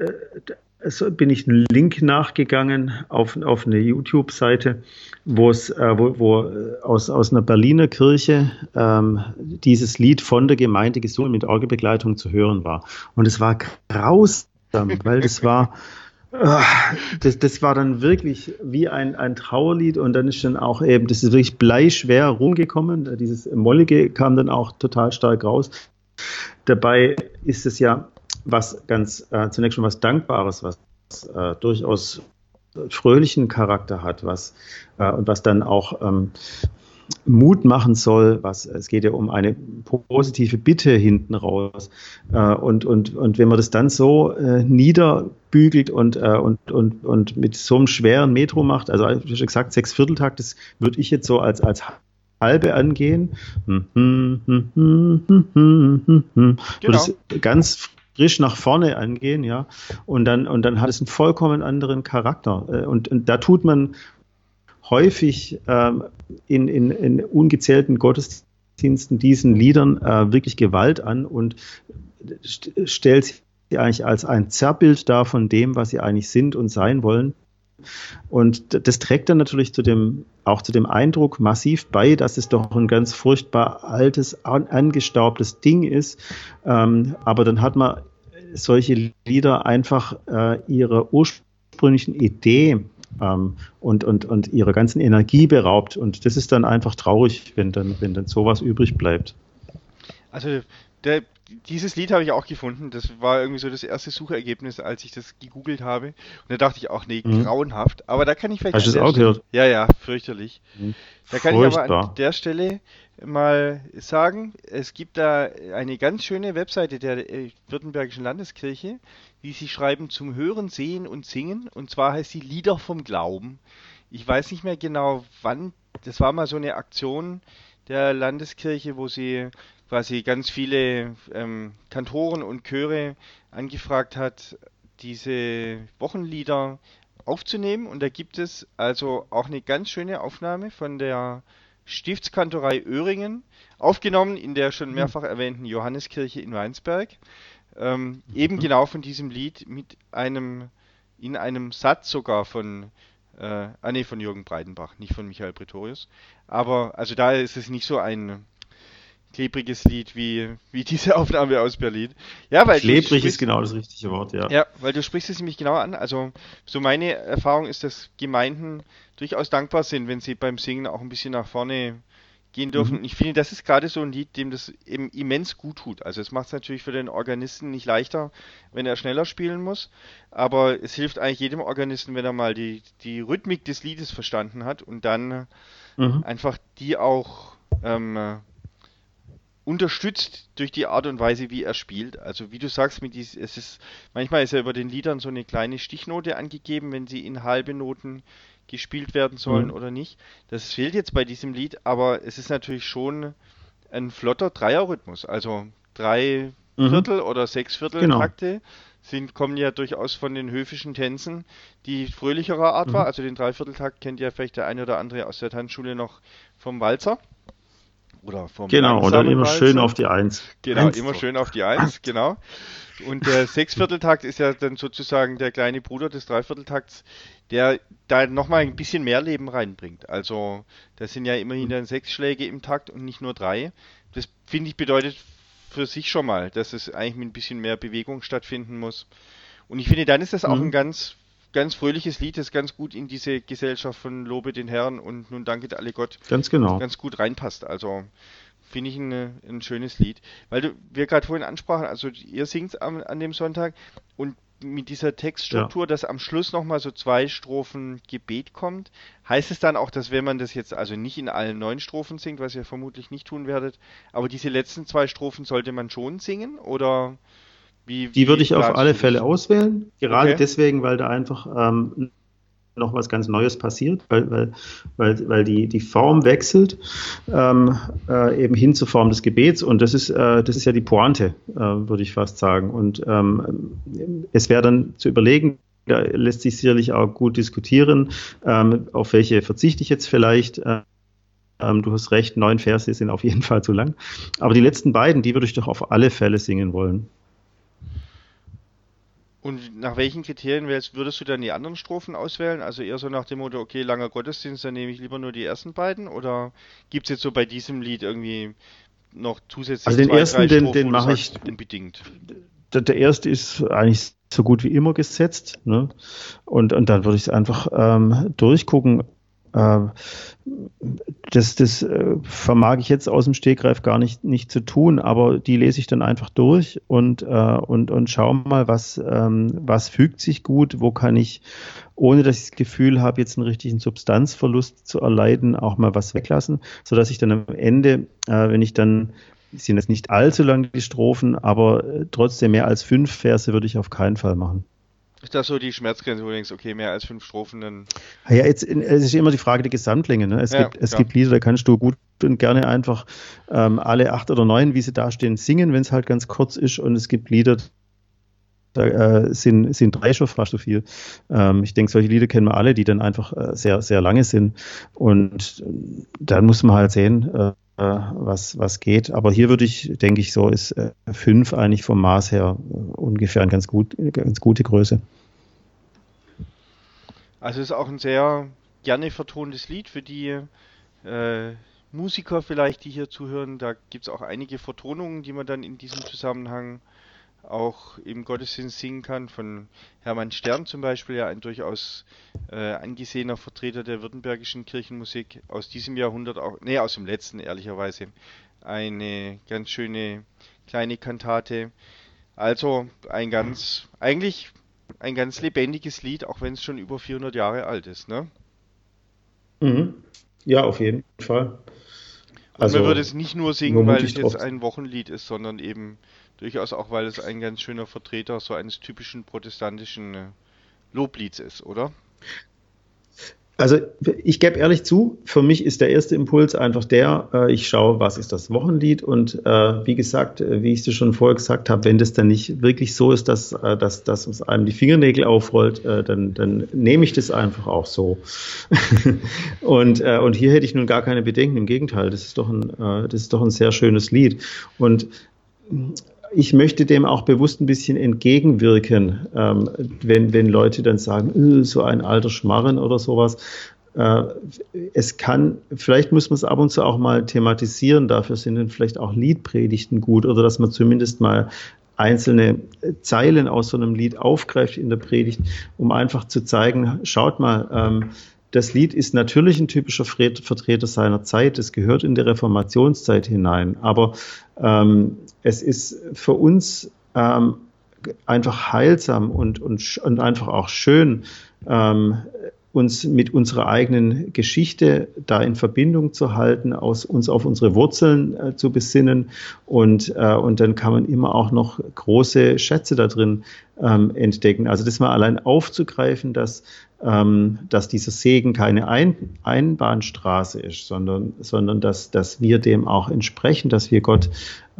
äh, bin ich einen Link nachgegangen auf, auf eine YouTube-Seite, wo äh, wo, wo äh, aus, aus einer Berliner Kirche ähm, dieses Lied von der Gemeinde gesungen mit Orgelbegleitung zu hören war. Und es war grausam, weil das war [laughs] das, das war dann wirklich wie ein, ein Trauerlied und dann ist dann auch eben, das ist wirklich bleischwer rumgekommen. Dieses Mollige kam dann auch total stark raus. Dabei ist es ja was ganz, äh, zunächst schon was Dankbares, was äh, durchaus fröhlichen Charakter hat, was äh, und was dann auch ähm, Mut machen soll, was es geht ja um eine positive Bitte hinten raus. Äh, und, und, und wenn man das dann so äh, niederbügelt und, äh, und, und, und mit so einem schweren Metro macht, also wie schon gesagt, sechs Vierteltakt, das würde ich jetzt so als, als halbe angehen. Genau. Das ganz frisch nach vorne angehen, ja. Und dann, und dann hat es einen vollkommen anderen Charakter. Und, und da tut man häufig ähm, in, in, in ungezählten Gottesdiensten diesen Liedern äh, wirklich Gewalt an und st stellt sie eigentlich als ein Zerrbild dar von dem, was sie eigentlich sind und sein wollen. Und das trägt dann natürlich zu dem, auch zu dem Eindruck massiv bei, dass es doch ein ganz furchtbar altes, angestaubtes Ding ist. Ähm, aber dann hat man solche Lieder einfach äh, ihrer ursprünglichen Idee ähm, und, und, und ihrer ganzen Energie beraubt. Und das ist dann einfach traurig, wenn dann, wenn dann sowas übrig bleibt. Also der, dieses Lied habe ich auch gefunden. Das war irgendwie so das erste Suchergebnis, als ich das gegoogelt habe. Und da dachte ich auch, nee, mhm. grauenhaft. Aber da kann ich vielleicht. Hast du das auch gehört? Ja, ja, fürchterlich. Mhm. Da kann Furchtbar. ich aber an der Stelle mal sagen, es gibt da eine ganz schöne Webseite der äh, Württembergischen Landeskirche, wie sie schreiben, zum Hören, Sehen und Singen. Und zwar heißt sie Lieder vom Glauben. Ich weiß nicht mehr genau wann, das war mal so eine Aktion der Landeskirche, wo sie quasi ganz viele ähm, Kantoren und Chöre angefragt hat, diese Wochenlieder aufzunehmen. Und da gibt es also auch eine ganz schöne Aufnahme von der Stiftskantorei Öhringen, aufgenommen in der schon mehrfach erwähnten Johanneskirche in Weinsberg. Ähm, eben genau von diesem Lied mit einem, in einem Satz sogar von, äh, ah nee, von Jürgen Breitenbach, nicht von Michael Pretorius. Aber, also da ist es nicht so ein klebriges Lied wie, wie diese Aufnahme aus Berlin. Ja, weil Klebrig sprichst, ist genau das richtige Wort, ja. Ja, weil du sprichst es nämlich genau an. Also, so meine Erfahrung ist, dass Gemeinden durchaus dankbar sind, wenn sie beim Singen auch ein bisschen nach vorne gehen dürfen. Mhm. Ich finde, das ist gerade so ein Lied, dem das eben immens gut tut. Also es macht es natürlich für den Organisten nicht leichter, wenn er schneller spielen muss, aber es hilft eigentlich jedem Organisten, wenn er mal die, die Rhythmik des Liedes verstanden hat und dann mhm. einfach die auch ähm, unterstützt durch die Art und Weise, wie er spielt. Also wie du sagst, mit dies, es ist manchmal ist ja über den Liedern so eine kleine Stichnote angegeben, wenn sie in halbe Noten gespielt werden sollen mhm. oder nicht. Das fehlt jetzt bei diesem Lied, aber es ist natürlich schon ein flotter Dreierrhythmus. Also drei mhm. Viertel oder sechs Viertel genau. Takte sind, kommen ja durchaus von den höfischen Tänzen, die fröhlicherer Art mhm. war. Also den Dreivierteltakt kennt ja vielleicht der eine oder andere aus der Tanzschule noch vom Walzer. Oder vom Genau, und dann immer Walzer. schön auf die Eins. Genau, Eins immer drauf. schön auf die Eins, genau. Und der [laughs] Sechsvierteltakt ist ja dann sozusagen der kleine Bruder des Dreivierteltakts, der da nochmal ein bisschen mehr Leben reinbringt. Also, das sind ja immerhin dann sechs Schläge im Takt und nicht nur drei. Das finde ich bedeutet für sich schon mal, dass es eigentlich mit ein bisschen mehr Bewegung stattfinden muss. Und ich finde, dann ist das auch mhm. ein ganz, ganz fröhliches Lied, das ganz gut in diese Gesellschaft von Lobe den Herrn und nun danket alle Gott ganz genau ganz gut reinpasst. Also finde ich ein, ein schönes Lied. Weil du, wir gerade vorhin ansprachen, also ihr singt an, an dem Sonntag und mit dieser Textstruktur, ja. dass am Schluss nochmal so zwei Strophen Gebet kommt. Heißt es dann auch, dass wenn man das jetzt also nicht in allen neun Strophen singt, was ihr vermutlich nicht tun werdet, aber diese letzten zwei Strophen sollte man schon singen? Oder wie? Die würde ich auf alle Fälle auswählen, gerade okay. deswegen, weil da einfach ähm, noch was ganz Neues passiert, weil, weil, weil, weil die, die Form wechselt ähm, äh, eben hin zur Form des Gebets und das ist, äh, das ist ja die Pointe, äh, würde ich fast sagen. Und ähm, es wäre dann zu überlegen, da lässt sich sicherlich auch gut diskutieren, ähm, auf welche verzichte ich jetzt vielleicht. Äh, ähm, du hast recht, neun Verse sind auf jeden Fall zu lang. Aber die letzten beiden, die würde ich doch auf alle Fälle singen wollen. Und nach welchen Kriterien würdest du dann die anderen Strophen auswählen? Also eher so nach dem Motto, okay, langer Gottesdienst, dann nehme ich lieber nur die ersten beiden? Oder gibt es jetzt so bei diesem Lied irgendwie noch zusätzlich Also den zwei, ersten, den, den mache ich unbedingt. Der, der, erste ist eigentlich so gut wie immer gesetzt. Ne? Und, und dann würde ich es einfach ähm, durchgucken. Ähm, das, das äh, vermag ich jetzt aus dem Stegreif gar nicht, nicht zu tun, aber die lese ich dann einfach durch und, äh, und, und schaue mal, was, ähm, was fügt sich gut, wo kann ich, ohne dass ich das Gefühl habe, jetzt einen richtigen Substanzverlust zu erleiden, auch mal was weglassen, sodass ich dann am Ende, äh, wenn ich dann sind jetzt nicht allzu lang die Strophen, aber trotzdem mehr als fünf Verse würde ich auf keinen Fall machen. Ist das so die Schmerzgrenze, wo du denkst, okay, mehr als fünf Strophen, dann. Ja, jetzt es ist immer die Frage der Gesamtlänge. Ne? Es, ja, gibt, es ja. gibt Lieder, da kannst du gut und gerne einfach ähm, alle acht oder neun, wie sie da stehen, singen, wenn es halt ganz kurz ist. Und es gibt Lieder, da äh, sind, sind drei schon fast so viel. Ähm, ich denke, solche Lieder kennen wir alle, die dann einfach äh, sehr, sehr lange sind. Und äh, dann muss man halt sehen, äh, was, was geht. Aber hier würde ich, denke ich, so ist äh, fünf eigentlich vom Maß her äh, ungefähr eine ganz, gut, ganz gute Größe. Also es ist auch ein sehr gerne vertontes Lied für die äh, Musiker vielleicht, die hier zuhören. Da gibt es auch einige Vertonungen, die man dann in diesem Zusammenhang auch im Gottesdienst singen kann. Von Hermann Stern zum Beispiel, ja ein durchaus äh, angesehener Vertreter der württembergischen Kirchenmusik aus diesem Jahrhundert, auch, nee, aus dem letzten ehrlicherweise, eine ganz schöne kleine Kantate. Also ein ganz, eigentlich ein ganz lebendiges Lied, auch wenn es schon über 400 Jahre alt ist, ne? Mhm. Ja, auf jeden Fall. Also, man würde es nicht nur singen, weil es jetzt ein Wochenlied ist, sondern eben Durchaus auch, weil es ein ganz schöner Vertreter so eines typischen protestantischen äh, Loblieds ist, oder? Also ich gebe ehrlich zu, für mich ist der erste Impuls einfach der, äh, ich schaue, was ist das Wochenlied und äh, wie gesagt, äh, wie ich es dir schon vorher gesagt habe, wenn das dann nicht wirklich so ist, dass, äh, dass, dass uns einem die Fingernägel aufrollt, äh, dann, dann nehme ich das einfach auch so. [laughs] und, und hier hätte ich nun gar keine Bedenken, im Gegenteil, das ist doch ein, das ist doch ein sehr schönes Lied. Und ich möchte dem auch bewusst ein bisschen entgegenwirken, ähm, wenn, wenn Leute dann sagen, äh, so ein alter Schmarren oder sowas. Äh, es kann, vielleicht muss man es ab und zu auch mal thematisieren, dafür sind dann vielleicht auch Liedpredigten gut oder dass man zumindest mal einzelne Zeilen aus so einem Lied aufgreift in der Predigt, um einfach zu zeigen, schaut mal, ähm, das Lied ist natürlich ein typischer Vertreter seiner Zeit. Es gehört in die Reformationszeit hinein. Aber ähm, es ist für uns ähm, einfach heilsam und, und, und einfach auch schön, ähm, uns mit unserer eigenen Geschichte da in Verbindung zu halten, aus, uns auf unsere Wurzeln äh, zu besinnen und, äh, und dann kann man immer auch noch große Schätze da drin ähm, entdecken. Also das mal allein aufzugreifen, dass, dass dieser Segen keine Ein Einbahnstraße ist, sondern, sondern dass, dass wir dem auch entsprechen, dass wir Gott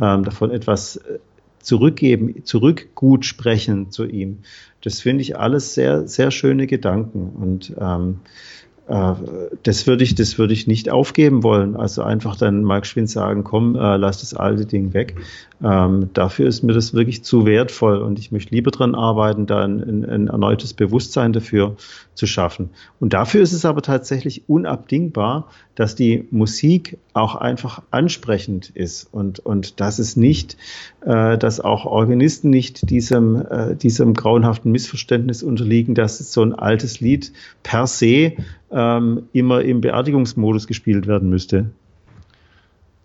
ähm, davon etwas äh, zurückgeben, zurückgut sprechen zu ihm. Das finde ich alles sehr, sehr schöne Gedanken. Und ähm, äh, das würde ich, das würde ich nicht aufgeben wollen. Also einfach dann mal geschwind sagen, komm, äh, lass das alte Ding weg. Ähm, dafür ist mir das wirklich zu wertvoll und ich möchte lieber dran arbeiten, da ein, ein, erneutes Bewusstsein dafür zu schaffen. Und dafür ist es aber tatsächlich unabdingbar, dass die Musik auch einfach ansprechend ist und, und dass es nicht, äh, dass auch Organisten nicht diesem, äh, diesem grauenhaften Missverständnis unterliegen, dass so ein altes Lied per se ähm, immer im Beerdigungsmodus gespielt werden müsste.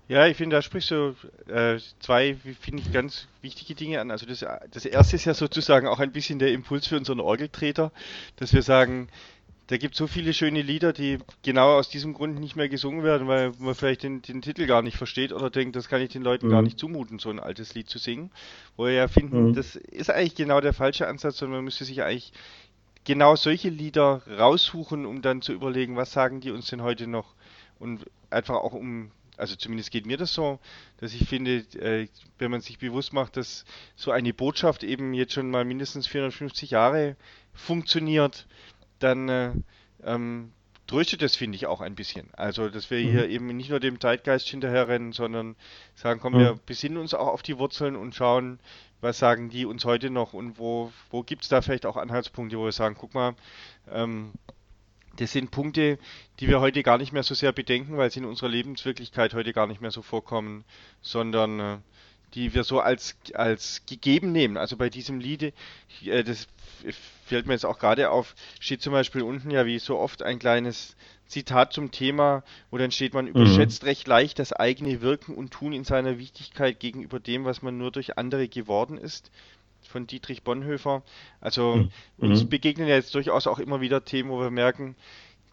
Ja, ich finde, da sprichst du äh, zwei, finde ich, ganz wichtige Dinge an. Also das, das erste ist ja sozusagen auch ein bisschen der Impuls für unseren Orgeltreter, dass wir sagen, da gibt es so viele schöne Lieder, die genau aus diesem Grund nicht mehr gesungen werden, weil man vielleicht den, den Titel gar nicht versteht oder denkt, das kann ich den Leuten mhm. gar nicht zumuten, so ein altes Lied zu singen. Wo wir ja finden, mhm. das ist eigentlich genau der falsche Ansatz, sondern man müsste sich eigentlich genau solche Lieder raussuchen, um dann zu überlegen, was sagen die uns denn heute noch und einfach auch um also zumindest geht mir das so, dass ich finde, äh, wenn man sich bewusst macht, dass so eine Botschaft eben jetzt schon mal mindestens 450 Jahre funktioniert, dann äh, ähm, tröstet das, finde ich, auch ein bisschen. Also, dass wir mhm. hier eben nicht nur dem Zeitgeist hinterherrennen, sondern sagen, komm, mhm. wir besinnen uns auch auf die Wurzeln und schauen, was sagen die uns heute noch und wo, wo gibt es da vielleicht auch Anhaltspunkte, wo wir sagen, guck mal, ähm, das sind Punkte, die wir heute gar nicht mehr so sehr bedenken, weil sie in unserer Lebenswirklichkeit heute gar nicht mehr so vorkommen, sondern äh, die wir so als, als gegeben nehmen. Also bei diesem Lied, äh, das fällt mir jetzt auch gerade auf, steht zum Beispiel unten ja wie so oft ein kleines Zitat zum Thema, wo dann steht, man mhm. überschätzt mhm. recht leicht das eigene Wirken und Tun in seiner Wichtigkeit gegenüber dem, was man nur durch andere geworden ist von Dietrich Bonhoeffer. Also mhm. uns begegnen ja jetzt durchaus auch immer wieder Themen, wo wir merken,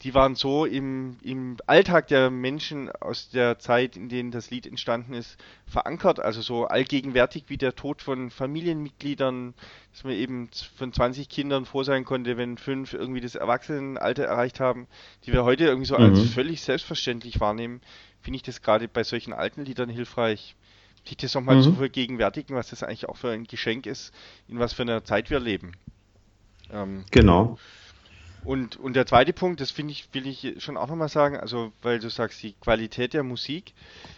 die waren so im, im Alltag der Menschen aus der Zeit, in denen das Lied entstanden ist, verankert, also so allgegenwärtig wie der Tod von Familienmitgliedern, dass man eben von 20 Kindern froh sein konnte, wenn fünf irgendwie das Erwachsenenalter erreicht haben, die wir heute irgendwie so mhm. als völlig selbstverständlich wahrnehmen, finde ich das gerade bei solchen alten Liedern hilfreich, sich das nochmal mhm. zu vergegenwärtigen, was das eigentlich auch für ein Geschenk ist, in was für einer Zeit wir leben. Ähm, genau. Und, und der zweite Punkt, das finde ich, will ich schon auch nochmal sagen, also weil du sagst, die Qualität der Musik,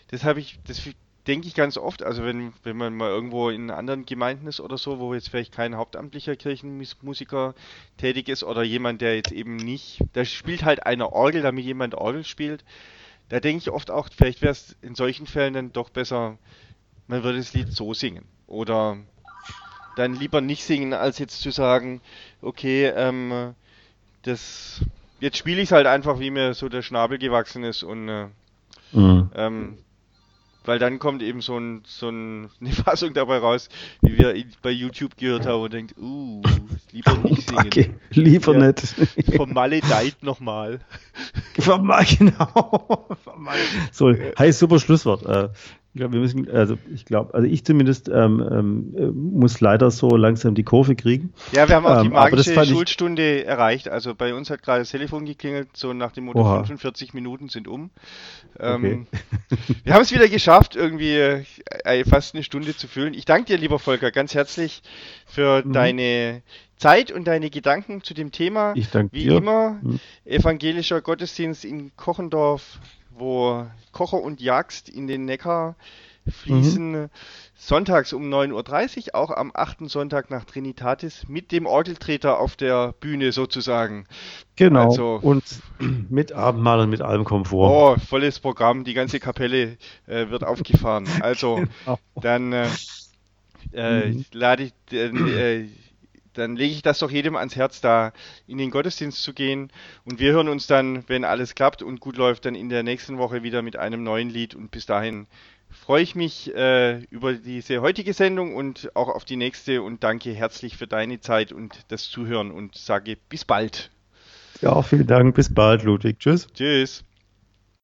das habe ich, das denke ich ganz oft, also wenn, wenn man mal irgendwo in anderen Gemeinden ist oder so, wo jetzt vielleicht kein hauptamtlicher Kirchenmusiker tätig ist oder jemand, der jetzt eben nicht, da spielt halt eine Orgel, damit jemand Orgel spielt, da denke ich oft auch, vielleicht wäre es in solchen Fällen dann doch besser, man würde das Lied so singen oder dann lieber nicht singen, als jetzt zu sagen, okay, ähm, das jetzt spiele ich es halt einfach, wie mir so der Schnabel gewachsen ist und äh, mhm. ähm, weil dann kommt eben so, ein, so ein, [laughs] eine Fassung dabei raus, wie wir bei YouTube gehört haben und denkt, uh, lieber nicht [laughs] singen. Okay, lieber ja, nicht. [laughs] Vermaledeit nochmal. Vermal, genau. so, heißt super Schlusswort. Äh, ich glaube, wir müssen, also ich glaube, also ich zumindest ähm, ähm, muss leider so langsam die Kurve kriegen. Ja, wir haben auch die ähm, magische Schulstunde erreicht. Also bei uns hat gerade das Telefon geklingelt, so nach dem Motto Oha. 45 Minuten sind um. Ähm, okay. [laughs] wir haben es wieder geschafft, irgendwie äh, fast eine Stunde zu füllen. Ich danke dir, lieber Volker, ganz herzlich für mhm. deine Zeit und deine Gedanken zu dem Thema. Ich danke Wie dir. immer, mhm. evangelischer Gottesdienst in Kochendorf wo Kocher und Jagst in den Neckar fließen. Mhm. Sonntags um 9.30 Uhr, auch am 8. Sonntag nach Trinitatis, mit dem Orgeltreter auf der Bühne sozusagen. Genau. Also, und [clears throat] mit Abendmahl und mit allem Komfort. Oh, volles Programm. Die ganze Kapelle äh, wird aufgefahren. Also, [laughs] genau. dann äh, äh, mhm. lade ich. Äh, dann lege ich das doch jedem ans Herz, da in den Gottesdienst zu gehen. Und wir hören uns dann, wenn alles klappt und gut läuft, dann in der nächsten Woche wieder mit einem neuen Lied. Und bis dahin freue ich mich äh, über diese heutige Sendung und auch auf die nächste und danke herzlich für deine Zeit und das Zuhören und sage bis bald. Ja, vielen Dank. Bis bald, Ludwig. Tschüss. Tschüss.